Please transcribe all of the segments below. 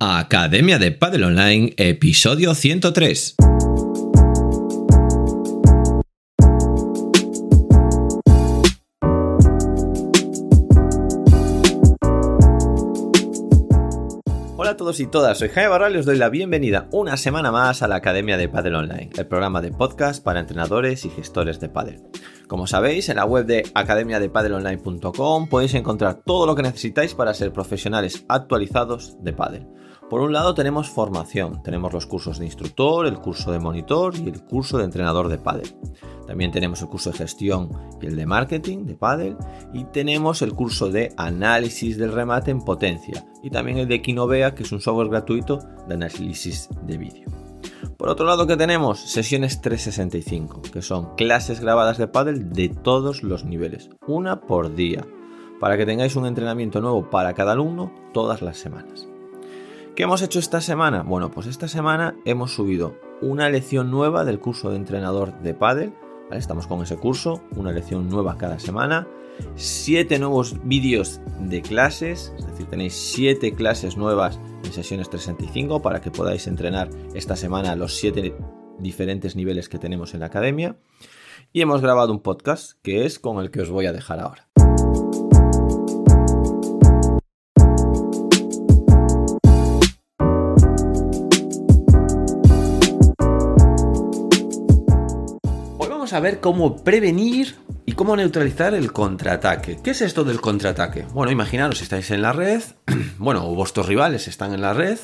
Academia de Padel Online, episodio 103. Hola a todos y todas, soy Jaime Barral y os doy la bienvenida una semana más a la Academia de Padel Online, el programa de podcast para entrenadores y gestores de padel. Como sabéis, en la web de academiadepadelonline.com podéis encontrar todo lo que necesitáis para ser profesionales actualizados de padel. Por un lado tenemos formación, tenemos los cursos de instructor, el curso de monitor y el curso de entrenador de pádel. También tenemos el curso de gestión y el de marketing de pádel y tenemos el curso de análisis del remate en potencia y también el de Kinovea, que es un software gratuito de análisis de vídeo. Por otro lado que tenemos sesiones 365, que son clases grabadas de pádel de todos los niveles, una por día, para que tengáis un entrenamiento nuevo para cada alumno todas las semanas. ¿Qué hemos hecho esta semana? Bueno, pues esta semana hemos subido una lección nueva del curso de entrenador de pádel. Estamos con ese curso, una lección nueva cada semana. Siete nuevos vídeos de clases, es decir, tenéis siete clases nuevas en sesiones 365 para que podáis entrenar esta semana los siete diferentes niveles que tenemos en la academia. Y hemos grabado un podcast que es con el que os voy a dejar ahora. A ver cómo prevenir y cómo neutralizar el contraataque. ¿Qué es esto del contraataque? Bueno, imaginaros, estáis en la red, bueno, vuestros rivales están en la red,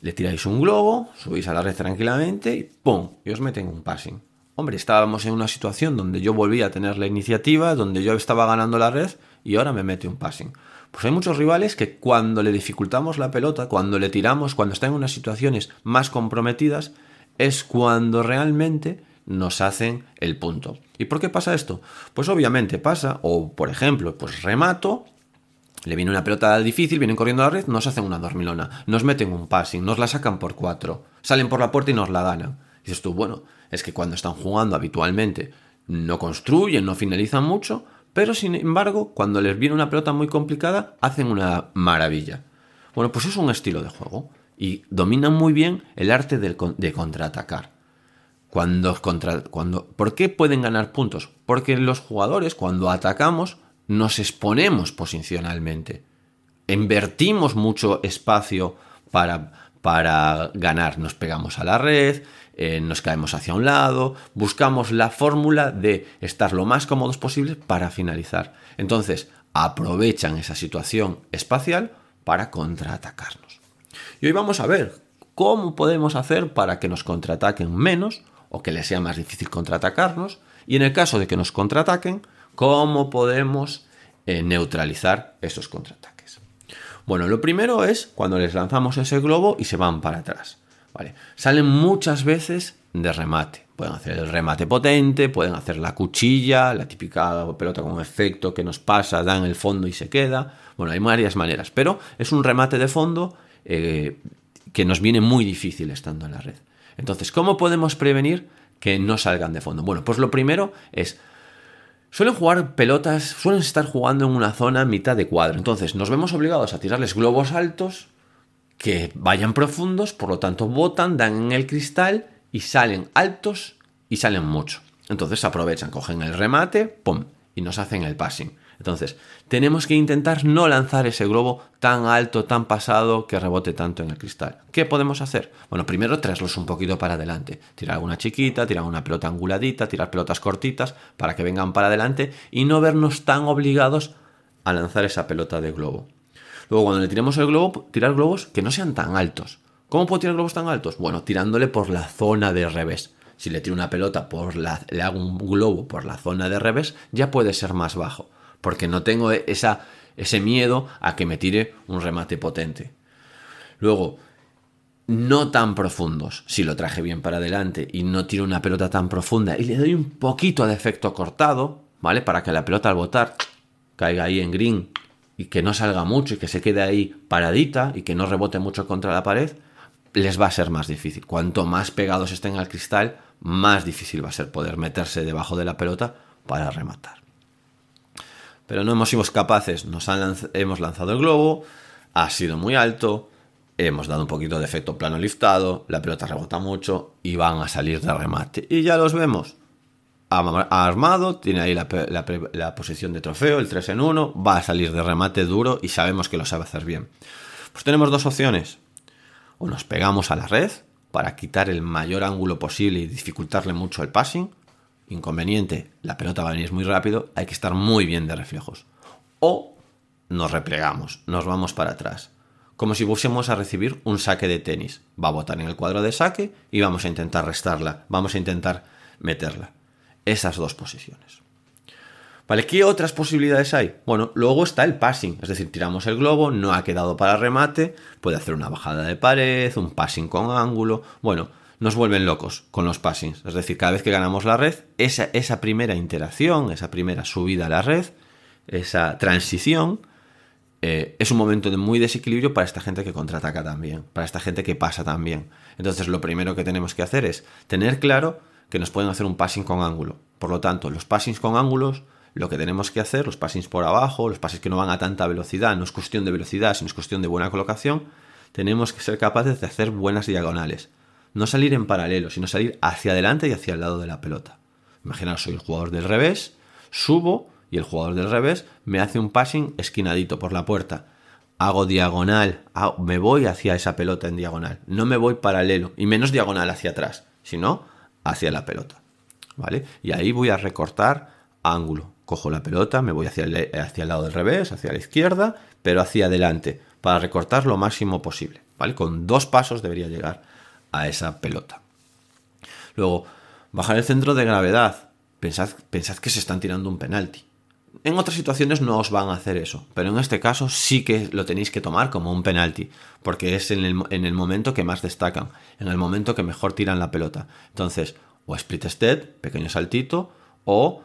le tiráis un globo, subís a la red tranquilamente y ¡pum! Y os meten un passing. Hombre, estábamos en una situación donde yo volvía a tener la iniciativa, donde yo estaba ganando la red y ahora me mete un passing. Pues hay muchos rivales que cuando le dificultamos la pelota, cuando le tiramos, cuando están en unas situaciones más comprometidas, es cuando realmente nos hacen el punto. ¿Y por qué pasa esto? Pues obviamente pasa, o por ejemplo, pues remato, le viene una pelota difícil, vienen corriendo a la red, nos hacen una dormilona, nos meten un passing, nos la sacan por cuatro, salen por la puerta y nos la ganan. Dices tú, bueno, es que cuando están jugando habitualmente no construyen, no finalizan mucho, pero sin embargo, cuando les viene una pelota muy complicada, hacen una maravilla. Bueno, pues es un estilo de juego y dominan muy bien el arte de contraatacar. Cuando, contra, cuando, ¿Por qué pueden ganar puntos? Porque los jugadores, cuando atacamos, nos exponemos posicionalmente. Invertimos mucho espacio para, para ganar. Nos pegamos a la red, eh, nos caemos hacia un lado, buscamos la fórmula de estar lo más cómodos posible para finalizar. Entonces, aprovechan esa situación espacial para contraatacarnos. Y hoy vamos a ver cómo podemos hacer para que nos contraataquen menos o que les sea más difícil contraatacarnos. Y en el caso de que nos contraataquen, ¿cómo podemos eh, neutralizar esos contraataques? Bueno, lo primero es cuando les lanzamos ese globo y se van para atrás. ¿vale? Salen muchas veces de remate. Pueden hacer el remate potente, pueden hacer la cuchilla, la típica pelota con efecto que nos pasa, da en el fondo y se queda. Bueno, hay varias maneras, pero es un remate de fondo eh, que nos viene muy difícil estando en la red. Entonces, ¿cómo podemos prevenir que no salgan de fondo? Bueno, pues lo primero es, suelen jugar pelotas, suelen estar jugando en una zona mitad de cuadro. Entonces, nos vemos obligados a tirarles globos altos que vayan profundos, por lo tanto, botan, dan en el cristal y salen altos y salen mucho. Entonces aprovechan, cogen el remate, ¡pum! y nos hacen el passing. Entonces, tenemos que intentar no lanzar ese globo tan alto, tan pasado, que rebote tanto en el cristal. ¿Qué podemos hacer? Bueno, primero traerlos un poquito para adelante. Tirar alguna chiquita, tirar una pelota anguladita, tirar pelotas cortitas para que vengan para adelante y no vernos tan obligados a lanzar esa pelota de globo. Luego, cuando le tiremos el globo, tirar globos que no sean tan altos. ¿Cómo puedo tirar globos tan altos? Bueno, tirándole por la zona de revés. Si le tiro una pelota por la, le hago un globo por la zona de revés, ya puede ser más bajo porque no tengo esa, ese miedo a que me tire un remate potente. Luego, no tan profundos. Si lo traje bien para adelante y no tiro una pelota tan profunda y le doy un poquito de efecto cortado, ¿vale? Para que la pelota al botar caiga ahí en green y que no salga mucho y que se quede ahí paradita y que no rebote mucho contra la pared, les va a ser más difícil. Cuanto más pegados estén al cristal, más difícil va a ser poder meterse debajo de la pelota para rematar pero no hemos sido capaces, nos hemos lanzado el globo, ha sido muy alto, hemos dado un poquito de efecto plano liftado, la pelota rebota mucho y van a salir de remate. Y ya los vemos. Armado, tiene ahí la, posición de trofeo, el 3 en 1, va a salir de remate duro y sabemos que lo sabe hacer bien. Pues tenemos dos opciones. O nos pegamos a la red para quitar el mayor ángulo posible y dificultarle mucho el passing. Inconveniente, la pelota va a venir muy rápido, hay que estar muy bien de reflejos. O nos replegamos, nos vamos para atrás como si fuésemos a recibir un saque de tenis. Va a botar en el cuadro de saque y vamos a intentar restarla, vamos a intentar meterla. Esas dos posiciones. ¿Vale? ¿Qué otras posibilidades hay? Bueno, luego está el passing, es decir, tiramos el globo, no ha quedado para remate, puede hacer una bajada de pared, un passing con ángulo. Bueno, nos vuelven locos con los passings. Es decir, cada vez que ganamos la red, esa, primera interacción, esa primera subida a la red, esa transición, eh, es un momento de muy desequilibrio para esta gente que contraataca también, para esta gente que pasa también. Entonces lo primero que tenemos que hacer es tener claro que nos pueden hacer un passing con ángulo. Por lo tanto, los passings con ángulos, lo que tenemos que hacer, los passings por abajo, los passings que no van a tanta velocidad, no es cuestión de velocidad, sino es cuestión de buena colocación, tenemos que ser capaces de hacer buenas diagonales. No salir en paralelo, sino salir hacia adelante y hacia el lado de la pelota. Imaginaos, soy el jugador del revés, subo, y el jugador del revés me hace un passing esquinadito por la puerta. Hago diagonal, me voy hacia esa pelota en diagonal, no me voy paralelo y menos diagonal hacia atrás, sino hacia la pelota. ¿Vale? Y ahí voy a recortar ángulo. Cojo la pelota, me voy hacia el, hacia el lado del revés, hacia la izquierda, pero hacia adelante, para recortar lo máximo posible. ¿Vale? Con dos pasos debería llegar a esa pelota. Luego, bajar el centro de gravedad. Pensad, pensad que se están tirando un penalti. En otras situaciones no os van a hacer eso, pero en este caso sí que lo tenéis que tomar como un penalti, porque es en el, momento que más destacan, en el momento que mejor tiran la pelota. Entonces, o split step, pequeño saltito, o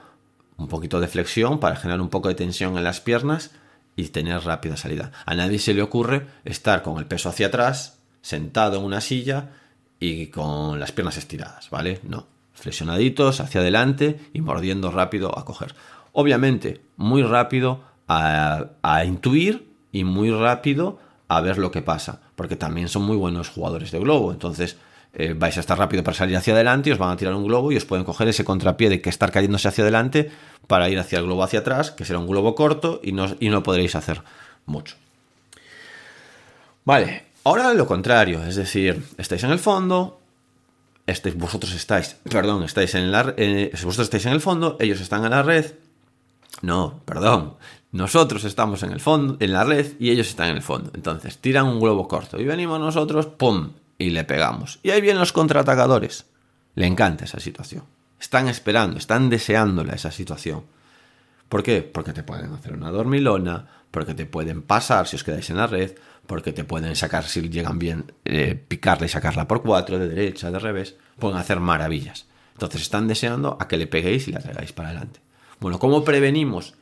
un poquito de flexión para generar un poco de tensión en las piernas y tener rápida salida. A nadie se le ocurre estar con el peso hacia atrás, sentado en una silla y con las piernas estiradas, ¿vale? No. Flexionaditos hacia adelante y mordiendo rápido a coger obviamente muy rápido a, intuir y muy rápido a ver lo que pasa, porque también son muy buenos jugadores de globo, entonces eh, vais a estar rápido para salir hacia adelante y os van a tirar un globo y os pueden coger ese contrapié de que estar cayéndose hacia adelante para ir hacia el globo hacia atrás, que será un globo corto y no, y no podréis hacer mucho. Vale, ahora lo contrario, es decir, estáis en el fondo, vosotros estáis, perdón, estáis en la, eh, vosotros estáis en el fondo, ellos están en la red, no, perdón. Nosotros estamos en el fondo, en la red, y ellos están en el fondo. Entonces, tiran un globo corto y venimos nosotros, ¡pum! y le pegamos. Y ahí vienen los contraatacadores. Le encanta esa situación. Están esperando, están deseándola esa situación. ¿Por qué? Porque te pueden hacer una dormilona, porque te pueden pasar si os quedáis en la red, porque te pueden sacar, si llegan bien, eh, picarla y sacarla por cuatro, de derecha, de revés, pueden hacer maravillas. Entonces están deseando a que le peguéis y la traigáis para adelante. Bueno, ¿cómo prevenimos?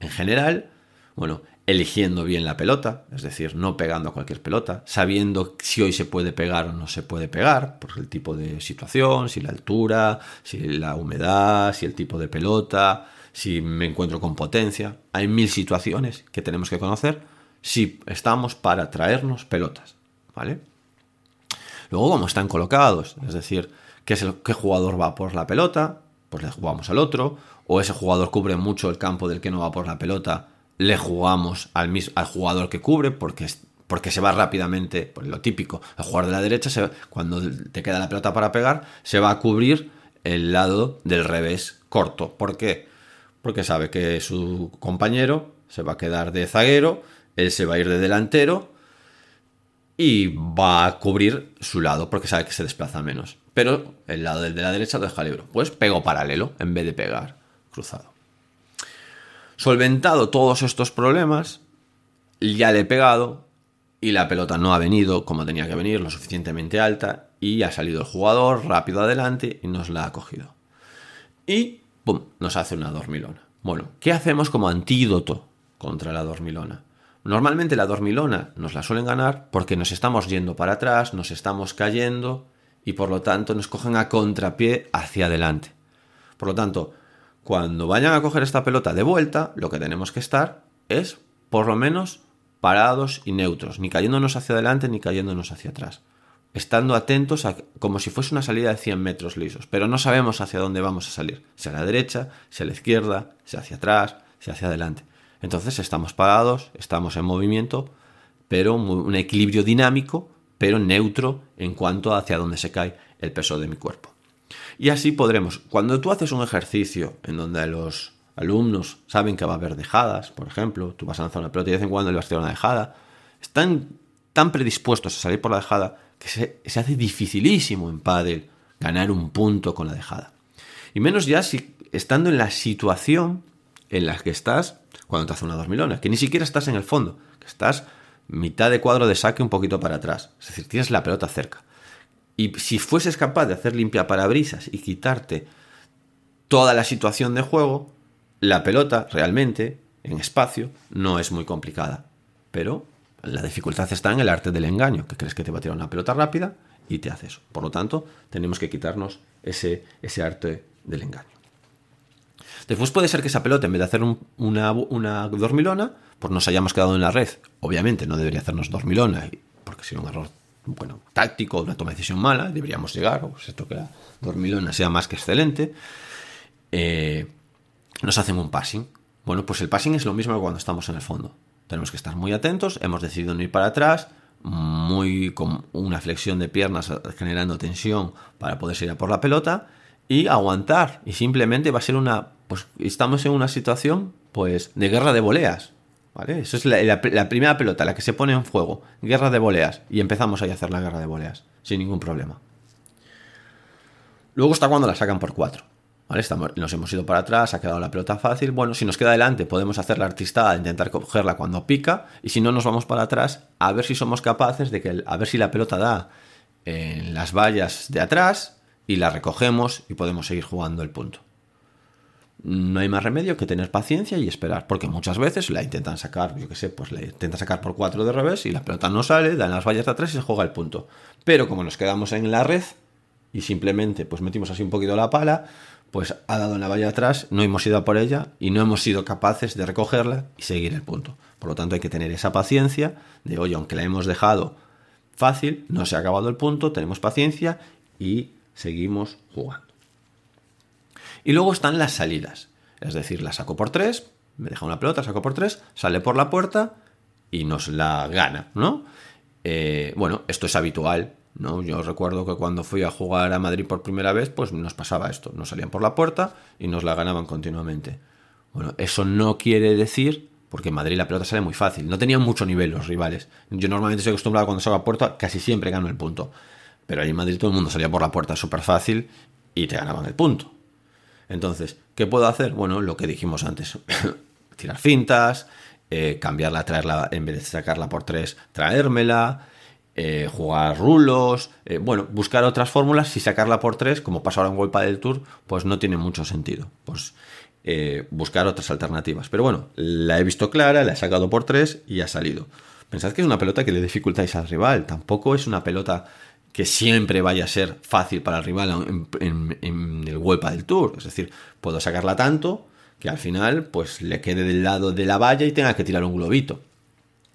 En general, bueno, eligiendo bien la pelota, es decir, no pegando a cualquier pelota, sabiendo si hoy se puede pegar o no se puede pegar, por el tipo de situación, si la altura, si la humedad, si el tipo de pelota, si me encuentro con potencia. Hay mil situaciones que tenemos que conocer si estamos para traernos pelotas, ¿vale? Luego, cómo están colocados, es decir, qué, es el, qué jugador va por la pelota, pues le jugamos al otro, o ese jugador cubre mucho el campo del que no va por la pelota, le jugamos al, al jugador que cubre porque, porque se va rápidamente, por lo típico, el jugador de la derecha, se, cuando te queda la pelota para pegar, se va a cubrir el lado del revés corto. ¿Por qué? Porque sabe que su compañero se va a quedar de zaguero, él se va a ir de delantero y va a cubrir su lado porque sabe que se desplaza menos. Pero el lado del de la derecha lo deja. Pues pego paralelo en vez de pegar cruzado. Solventado todos estos problemas, ya le he pegado y la pelota no ha venido como tenía que venir, lo suficientemente alta, y ha salido el jugador rápido adelante y nos la ha cogido. Y, nos hace una dormilona. Bueno, ¿qué hacemos como antídoto contra la dormilona? Normalmente la dormilona nos la suelen ganar porque nos estamos yendo para atrás, nos estamos cayendo y por lo tanto nos cogen a contrapié hacia adelante. Por lo tanto, cuando vayan a coger esta pelota de vuelta, lo que tenemos que estar es por lo menos parados y neutros, ni cayéndonos hacia adelante ni cayéndonos hacia atrás. Estando atentos a, como si fuese una salida de 100 metros lisos, pero no sabemos hacia dónde vamos a salir, si a la derecha, si a la izquierda, si hacia atrás, si hacia adelante. Entonces estamos parados, estamos en movimiento, pero un equilibrio dinámico, pero neutro en cuanto a hacia dónde se cae el peso de mi cuerpo. Y así podremos, cuando tú haces un ejercicio en donde los alumnos saben que va a haber dejadas, por ejemplo, tú vas a lanzar una pelota y de vez en cuando le vas a tirar una dejada, están tan predispuestos a salir por la dejada que se, hace dificilísimo en pádel ganar un punto con la dejada. Y menos ya si estando en la situación en la que estás cuando te hace una dormilona, que ni siquiera estás en el fondo, que estás mitad de cuadro de saque un poquito para atrás, es decir, tienes la pelota cerca. Y si fueses capaz de hacer limpia parabrisas y quitarte toda la situación de juego, la pelota realmente, en espacio, no es muy complicada. Pero la dificultad está en el arte del engaño, que crees que te va a tirar una pelota rápida y te hace eso. Por lo tanto, tenemos que quitarnos ese, ese arte del engaño. Después puede ser que esa pelota, en vez de hacer una, una, dormilona, pues nos hayamos quedado en la red. Obviamente no debería hacernos dormilona, porque sería un error bueno, táctico, una toma de decisión mala, deberíamos llegar, o pues esto que la dormilona sea más que excelente. Eh, nos hacen un passing. Bueno, pues el passing es lo mismo que cuando estamos en el fondo. Tenemos que estar muy atentos, hemos decidido no ir para atrás, muy con una flexión de piernas generando tensión para poder ir a por la pelota y aguantar. Y simplemente va a ser una, pues estamos en una situación pues de guerra de voleas. ¿Vale? Eso es la, primera pelota, la que se pone en fuego. Guerra de voleas. Y empezamos ahí a hacer la guerra de voleas. Sin ningún problema. Luego está cuando la sacan por cuatro. Nos hemos ido para atrás, ha quedado la pelota fácil. Bueno, si nos queda adelante, podemos hacer la artistada, intentar cogerla cuando pica. Y si no, nos vamos para atrás a ver si somos capaces de que, a ver si la pelota da en las vallas de atrás y la recogemos y podemos seguir jugando el punto no hay más remedio que tener paciencia y esperar, porque muchas veces la intentan sacar, yo qué sé, pues la intentan sacar por cuatro de revés y la pelota no sale, dan las vallas de atrás y se juega el punto. Pero como nos quedamos en la red y simplemente pues metimos así un poquito la pala, pues ha dado en la valla atrás, no hemos ido a por ella y no hemos sido capaces de recogerla y seguir el punto. Por lo tanto hay que tener esa paciencia de, oye, aunque la hemos dejado fácil, no se ha acabado el punto, tenemos paciencia y seguimos jugando. Y luego están las salidas. Es decir, la saco por tres, me deja una pelota, saco por tres, sale por la puerta y nos la gana, ¿no? Eh, bueno, esto es habitual, ¿no? Yo recuerdo que cuando fui a jugar a Madrid por primera vez, pues nos pasaba esto, nos salían por la puerta y nos la ganaban continuamente. Bueno, eso no quiere decir, porque en Madrid la pelota sale muy fácil, no tenían mucho nivel los rivales. Yo normalmente estoy acostumbrado cuando salgo a puerta, casi siempre gano el punto. Pero ahí en Madrid todo el mundo salía por la puerta súper fácil y te ganaban el punto. Entonces, ¿qué puedo hacer? Bueno, lo que dijimos antes, tirar fintas, eh, cambiarla, traerla, en vez de sacarla por tres, traérmela, eh, jugar rulos, eh, bueno, buscar otras fórmulas, si sacarla por tres, como pasa ahora en Golpa del Tour, pues no tiene mucho sentido. Pues buscar otras alternativas. Pero bueno, la he visto clara, la he sacado por tres y ha salido. Pensad que es una pelota que le dificultáis al rival, tampoco es una pelota que siempre vaya a ser fácil para el rival en, el Vuelta del Tour. Es decir, puedo sacarla tanto que al final pues le quede del lado de la valla y tenga que tirar un globito.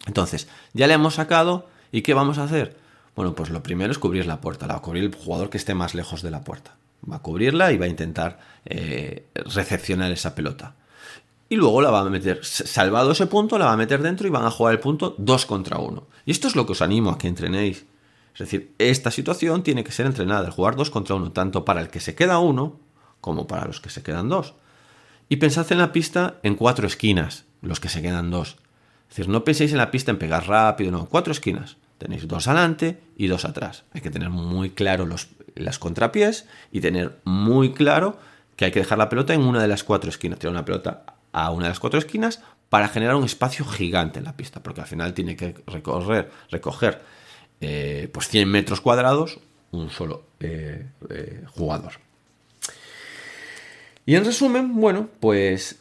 Entonces, ya le hemos sacado y ¿qué vamos a hacer? Bueno, pues lo primero es cubrir la puerta, la va a cubrir el jugador que esté más lejos de la puerta. Va a cubrirla y va a intentar eh, recepcionar esa pelota. Y luego la va a meter, salvado ese punto, la va a meter dentro y van a jugar el punto 2 contra 1. Y esto es lo que os animo a que entrenéis es decir, esta situación tiene que ser entrenada, el jugar dos contra uno, tanto para el que se queda uno como para los que se quedan dos. Y pensad en la pista en cuatro esquinas, los que se quedan dos. Es decir, no penséis en la pista en pegar rápido, no, cuatro esquinas. Tenéis dos adelante y dos atrás. Hay que tener muy claro los, las contrapiés y tener muy claro que hay que dejar la pelota en una de las cuatro esquinas. Tirar una pelota a una de las cuatro esquinas para generar un espacio gigante en la pista, porque al final tiene que recorrer, recoger eh, pues 100 metros cuadrados, un solo eh, eh, jugador. Y en resumen, bueno, pues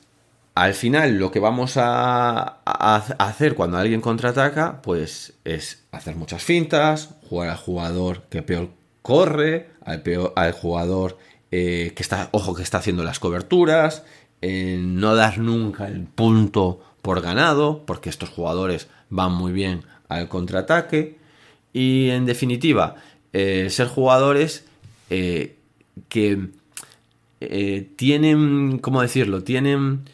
al final lo que vamos a, hacer cuando alguien contraataca, pues es hacer muchas fintas, jugar al jugador que peor corre, al, peor, al jugador que está, ojo, que está haciendo las coberturas, no dar nunca el punto por ganado, porque estos jugadores van muy bien al contraataque y en definitiva eh, ser jugadores eh, que eh, tienen, ¿cómo decirlo? Tienen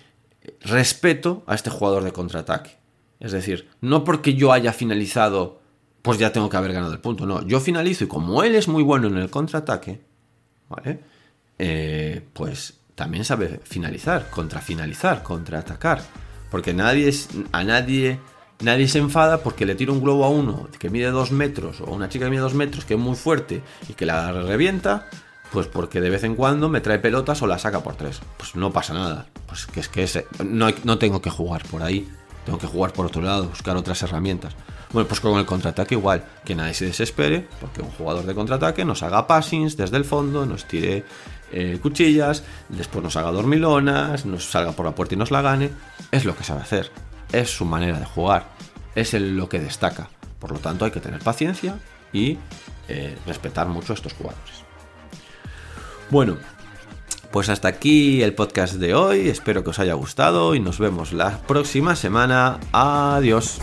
respeto a este jugador de contraataque. Es decir, no porque yo haya finalizado, pues ya tengo que haber ganado el punto. No, yo finalizo y como él es muy bueno en el contraataque, ¿vale? pues también sabe finalizar, contrafinalizar, contraatacar. Porque nadie es, a nadie Nadie se enfada porque le tiro un globo a uno que mide dos metros o una chica que mide dos metros que es muy fuerte y que la revienta, pues porque de vez en cuando me trae pelotas o la saca por tres. Pues no pasa nada. Pues que es que no, no tengo que jugar por ahí. Tengo que jugar por otro lado, buscar otras herramientas. Bueno, pues con el contraataque igual, que nadie se desespere, porque un jugador de contraataque nos haga passings desde el fondo, nos tire eh, cuchillas, después nos haga dormilonas, nos salga por la puerta y nos la gane. Es lo que sabe hacer es su manera de jugar, es lo que destaca. Por lo tanto, hay que tener paciencia y eh, respetar mucho a estos jugadores. Bueno, pues hasta aquí el podcast de hoy. Espero que os haya gustado y nos vemos la próxima semana. Adiós.